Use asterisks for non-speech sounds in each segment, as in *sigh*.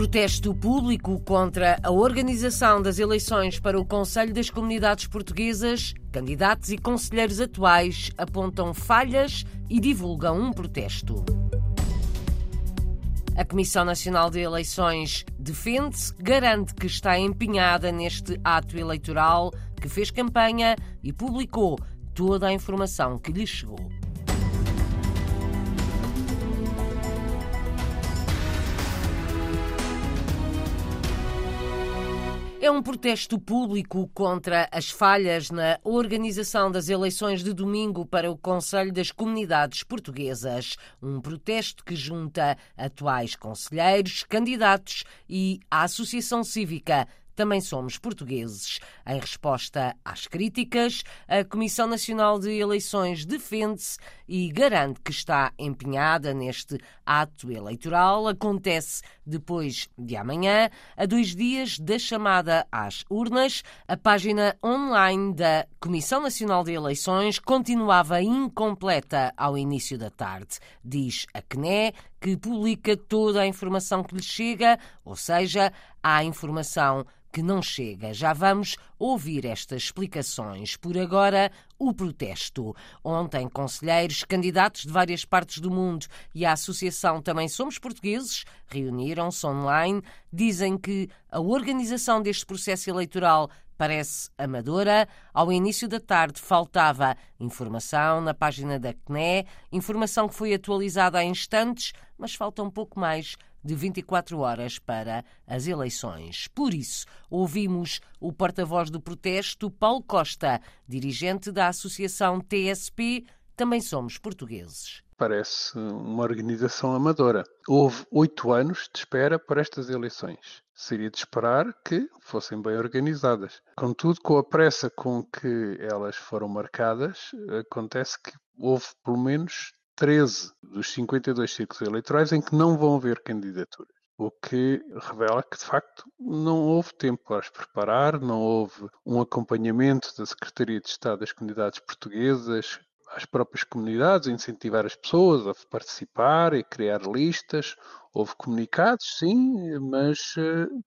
protesto público contra a organização das eleições para o Conselho das Comunidades Portuguesas, candidatos e conselheiros atuais apontam falhas e divulgam um protesto. A Comissão Nacional de Eleições defende-se, garante que está empenhada neste ato eleitoral, que fez campanha e publicou toda a informação que lhe chegou. É um protesto público contra as falhas na organização das eleições de domingo para o Conselho das Comunidades Portuguesas. Um protesto que junta atuais conselheiros, candidatos e a Associação Cívica também somos portugueses. Em resposta às críticas, a Comissão Nacional de Eleições defende-se e garante que está empenhada neste ato eleitoral. Acontece depois de amanhã, a dois dias da chamada às urnas. A página online da Comissão Nacional de Eleições continuava incompleta ao início da tarde. Diz a CNE que publica toda a informação que lhe chega, ou seja, há informação que não chega. Já vamos ouvir estas explicações. Por agora, o protesto. Ontem, conselheiros, candidatos de várias partes do mundo e a Associação Também Somos Portugueses reuniram-se online. Dizem que a organização deste processo eleitoral parece amadora. Ao início da tarde faltava informação na página da CNE, informação que foi atualizada há instantes, mas falta um pouco mais de 24 horas para as eleições. Por isso, ouvimos o porta-voz do protesto, Paulo Costa, dirigente da Associação TSP. Também somos portugueses. Parece uma organização amadora. Houve oito anos de espera para estas eleições. Seria de esperar que fossem bem organizadas. Contudo, com a pressa com que elas foram marcadas, acontece que houve pelo menos 13 dos 52 círculos eleitorais em que não vão haver candidaturas. O que revela que, de facto, não houve tempo para as preparar, não houve um acompanhamento da Secretaria de Estado das Comunidades Portuguesas às próprias comunidades, incentivar as pessoas a participar e criar listas. Houve comunicados, sim, mas uh,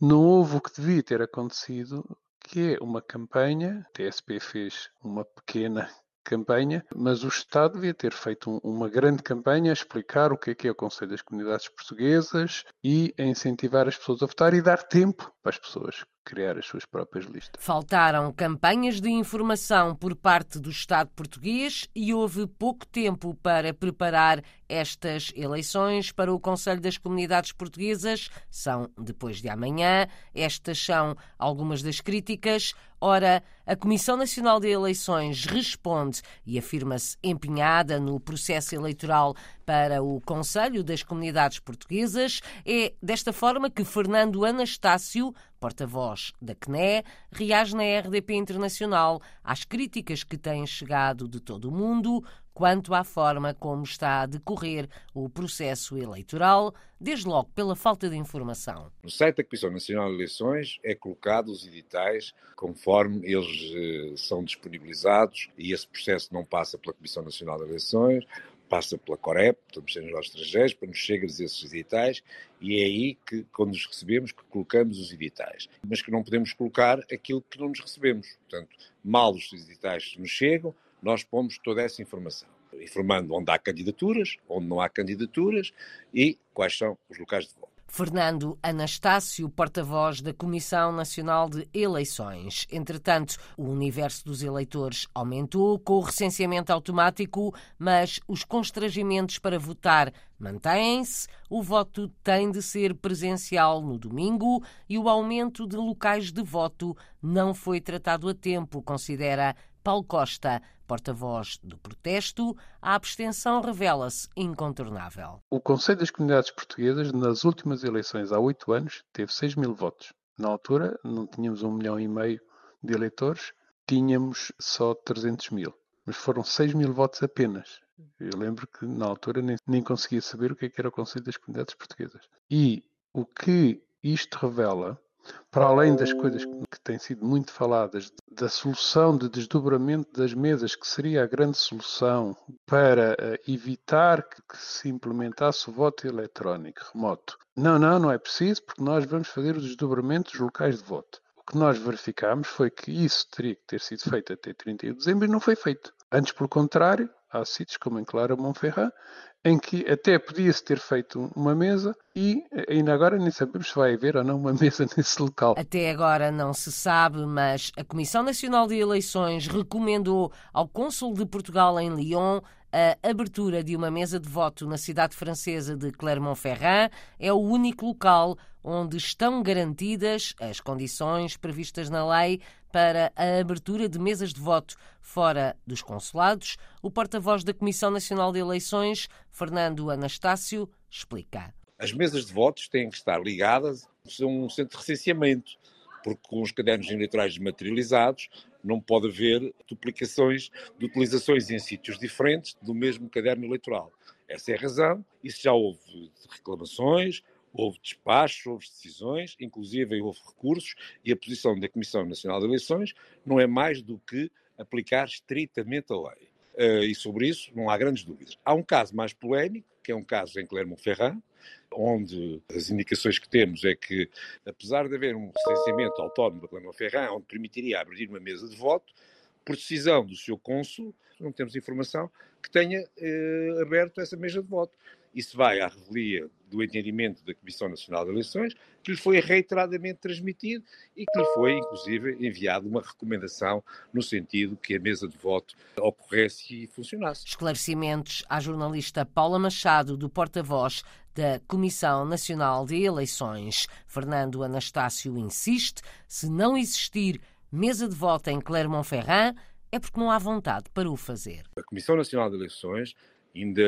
não houve o que devia ter acontecido, que é uma campanha. A TSP fez uma pequena campanha, mas o Estado devia ter feito um, uma grande campanha a explicar o que é que é o Conselho das Comunidades Portuguesas e a incentivar as pessoas a votar e dar tempo as pessoas criar as suas próprias listas. Faltaram campanhas de informação por parte do Estado português e houve pouco tempo para preparar estas eleições para o Conselho das Comunidades Portuguesas. São depois de amanhã. Estas são algumas das críticas. Ora, a Comissão Nacional de Eleições responde e afirma-se empenhada no processo eleitoral para o Conselho das Comunidades Portuguesas. É desta forma que Fernando Anastácio, porta-voz da CNE, reage na RDP Internacional às críticas que têm chegado de todo o mundo quanto à forma como está a decorrer o processo eleitoral, desde logo pela falta de informação. No site da Comissão Nacional de Eleições é colocado os editais conforme eles eh, são disponibilizados e esse processo não passa pela Comissão Nacional de Eleições, passa pela Corep, pelo Ministério dos Estrangeiros, para nos chegar esses editais e é aí que, quando os recebemos, que colocamos os editais. Mas que não podemos colocar aquilo que não nos recebemos. Portanto, mal os editais nos chegam, nós pomos toda essa informação, informando onde há candidaturas, onde não há candidaturas e quais são os locais de voto. Fernando Anastácio, porta-voz da Comissão Nacional de Eleições. Entretanto, o universo dos eleitores aumentou com o recenseamento automático, mas os constrangimentos para votar mantêm-se. O voto tem de ser presencial no domingo e o aumento de locais de voto não foi tratado a tempo, considera Paulo Costa, porta-voz do protesto, a abstenção revela-se incontornável. O Conselho das Comunidades Portuguesas, nas últimas eleições há oito anos, teve 6 mil votos. Na altura, não tínhamos um milhão e meio de eleitores, tínhamos só 300 mil. Mas foram 6 mil votos apenas. Eu lembro que, na altura, nem, nem conseguia saber o que, é que era o Conselho das Comunidades Portuguesas. E o que isto revela para além das coisas que têm sido muito faladas da solução de desdobramento das mesas, que seria a grande solução para eh, evitar que se implementasse o voto eletrónico remoto. Não, não, não é preciso, porque nós vamos fazer os desdobramentos locais de voto. O que nós verificámos foi que isso teria que ter sido feito até 31 de dezembro e não foi feito. Antes, pelo contrário, há sítios como em Clara Monferrat, em que até podia-se ter feito uma mesa e ainda agora nem sabemos se vai haver ou não uma *laughs* mesa nesse local. Até agora não se sabe, mas a Comissão Nacional de Eleições recomendou ao Cônsul de Portugal em Lyon a abertura de uma mesa de voto na cidade francesa de Clermont-Ferrand. É o único local onde estão garantidas as condições previstas na lei para a abertura de mesas de voto fora dos consulados. O porta-voz da Comissão Nacional de Eleições, Fernando Anastácio, explica. As mesas de votos têm que estar ligadas a um centro de recenseamento, porque com os cadernos eleitorais materializados não pode haver duplicações de utilizações em sítios diferentes do mesmo caderno eleitoral. Essa é a razão. Isso já houve reclamações, houve despachos, houve decisões, inclusive houve recursos, e a posição da Comissão Nacional de Eleições não é mais do que aplicar estritamente a lei. Uh, e sobre isso não há grandes dúvidas. Há um caso mais polémico, que é um caso em Clermont-Ferrand, onde as indicações que temos é que, apesar de haver um recenseamento autónomo da Clermont-Ferrand, onde permitiria abrir uma mesa de voto, por decisão do seu cônsul, não temos informação, que tenha eh, aberto essa mesa de voto. Isso vai à revelia do entendimento da Comissão Nacional de Eleições, que lhe foi reiteradamente transmitido e que lhe foi, inclusive, enviado uma recomendação no sentido que a mesa de voto ocorresse e funcionasse. Esclarecimentos à jornalista Paula Machado, do porta-voz da Comissão Nacional de Eleições. Fernando Anastácio insiste: se não existir mesa de voto em Clermont-Ferrand, é porque não há vontade para o fazer. A Comissão Nacional de Eleições, ainda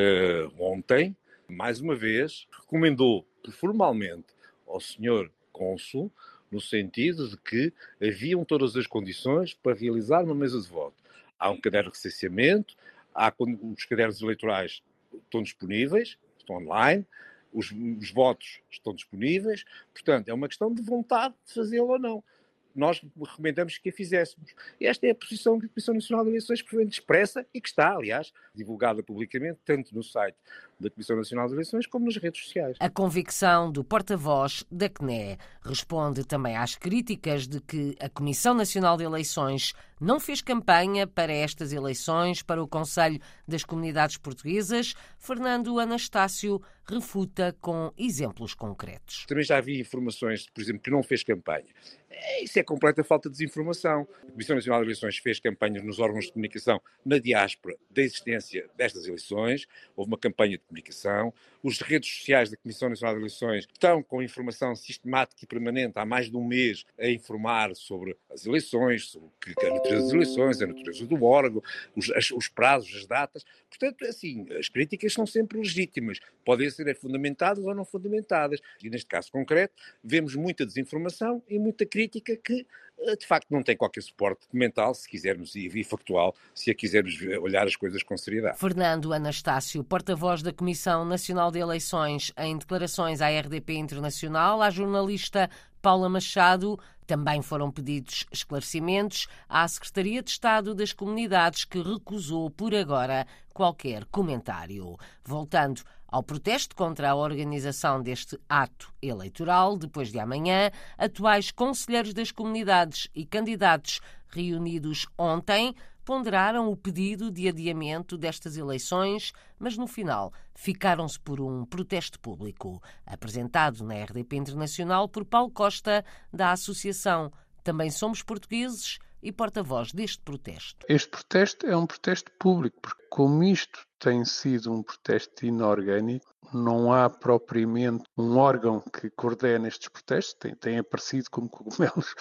ontem, mais uma vez, recomendou formalmente ao senhor cônsul, no sentido de que haviam todas as condições para realizar uma mesa de voto. Há um caderno de recenseamento, há, os cadernos eleitorais estão disponíveis, estão online, os, os votos estão disponíveis, portanto, é uma questão de vontade de fazê-lo ou não nós recomendamos que a fizéssemos. Esta é a posição que a Comissão Nacional de Eleições expressa e que está, aliás, divulgada publicamente, tanto no site da Comissão Nacional de Eleições como nas redes sociais. A convicção do porta-voz da CNE responde também às críticas de que a Comissão Nacional de Eleições não fez campanha para estas eleições para o Conselho das Comunidades Portuguesas. Fernando Anastácio refuta com exemplos concretos. Também já havia informações, por exemplo, que não fez campanha. É, isso é completa falta de desinformação. A Comissão Nacional de Eleições fez campanhas nos órgãos de comunicação na diáspora da existência destas eleições. Houve uma campanha de comunicação. Os redes sociais da Comissão Nacional de Eleições estão com informação sistemática e permanente há mais de um mês a informar sobre as eleições, sobre a natureza das eleições, a natureza do órgão, os, os prazos, as datas. Portanto, é assim, as críticas são sempre legítimas. Podem ser fundamentadas ou não fundamentadas. E neste caso concreto, vemos muita desinformação e muita crítica que de facto não tem qualquer suporte mental, se quisermos, e factual, se a quisermos olhar as coisas com seriedade. Fernando Anastácio, porta-voz da Comissão Nacional de Eleições, em declarações à RDP Internacional, à jornalista Paula Machado, também foram pedidos esclarecimentos à Secretaria de Estado das Comunidades, que recusou por agora qualquer comentário. Voltando ao protesto contra a organização deste ato eleitoral, depois de amanhã, atuais conselheiros das comunidades e candidatos reunidos ontem ponderaram o pedido de adiamento destas eleições, mas no final ficaram-se por um protesto público, apresentado na RDP Internacional por Paulo Costa, da Associação Também Somos Portugueses e porta-voz deste protesto. Este protesto é um protesto público, porque como isto tem sido um protesto inorgânico, não há propriamente um órgão que coordene estes protestos, tem, tem aparecido como cogumelos.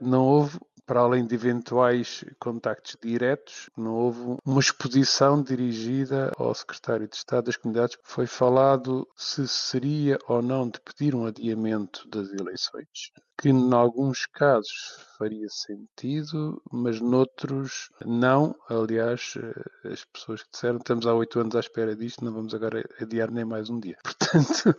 Não houve para além de eventuais contactos diretos, não houve uma exposição dirigida ao secretário de Estado das Comunidades. Foi falado se seria ou não de pedir um adiamento das eleições, que em alguns casos faria sentido, mas noutros não. Aliás, as pessoas que disseram estamos há oito anos à espera disto, não vamos agora adiar nem mais um dia. *laughs* Portanto,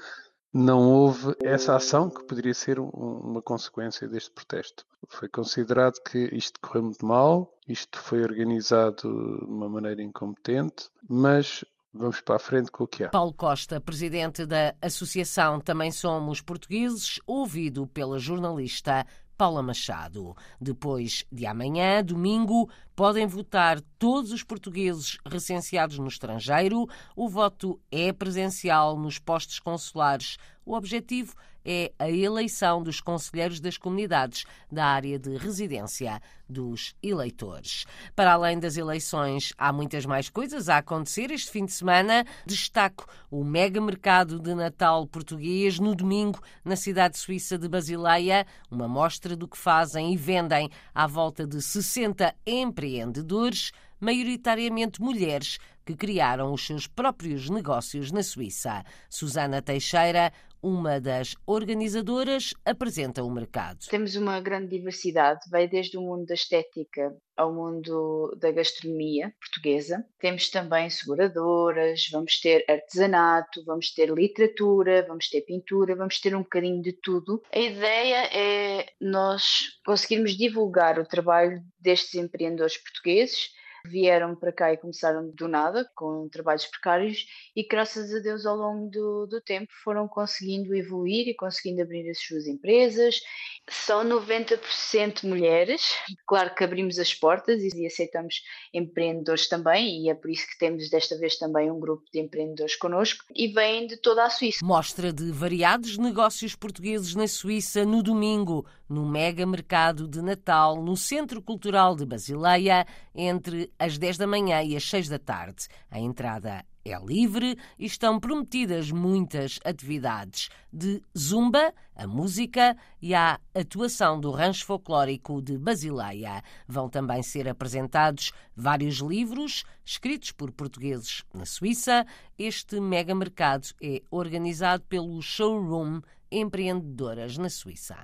não houve essa ação que poderia ser uma consequência deste protesto. Foi considerado que isto correu muito mal, isto foi organizado de uma maneira incompetente, mas Vamos para a frente com o que há. Paulo Costa, presidente da Associação Também Somos Portugueses, ouvido pela jornalista Paula Machado. Depois de amanhã, domingo, podem votar todos os portugueses recenseados no estrangeiro. O voto é presencial nos postos consulares. O objetivo é a eleição dos conselheiros das comunidades da área de residência dos eleitores. Para além das eleições, há muitas mais coisas a acontecer este fim de semana. Destaco o mega mercado de Natal português no domingo na cidade suíça de Basileia, uma mostra do que fazem e vendem à volta de 60 empreendedores maioritariamente mulheres que criaram os seus próprios negócios na Suíça. Susana Teixeira, uma das organizadoras, apresenta o mercado. Temos uma grande diversidade, vai desde o mundo da estética ao mundo da gastronomia portuguesa. Temos também seguradoras, vamos ter artesanato, vamos ter literatura, vamos ter pintura, vamos ter um bocadinho de tudo. A ideia é nós conseguirmos divulgar o trabalho destes empreendedores portugueses vieram para cá e começaram do nada, com trabalhos precários, e graças a Deus, ao longo do, do tempo, foram conseguindo evoluir e conseguindo abrir as suas empresas. São 90% mulheres, claro que abrimos as portas e aceitamos empreendedores também, e é por isso que temos desta vez também um grupo de empreendedores connosco, e vêm de toda a Suíça. Mostra de variados negócios portugueses na Suíça no domingo, no mega mercado de Natal, no Centro Cultural de Basileia, entre às 10 da manhã e às 6 da tarde. A entrada é livre e estão prometidas muitas atividades de zumba, a música e a atuação do rancho folclórico de Basileia. Vão também ser apresentados vários livros escritos por portugueses na Suíça. Este mega mercado é organizado pelo Showroom Empreendedoras na Suíça.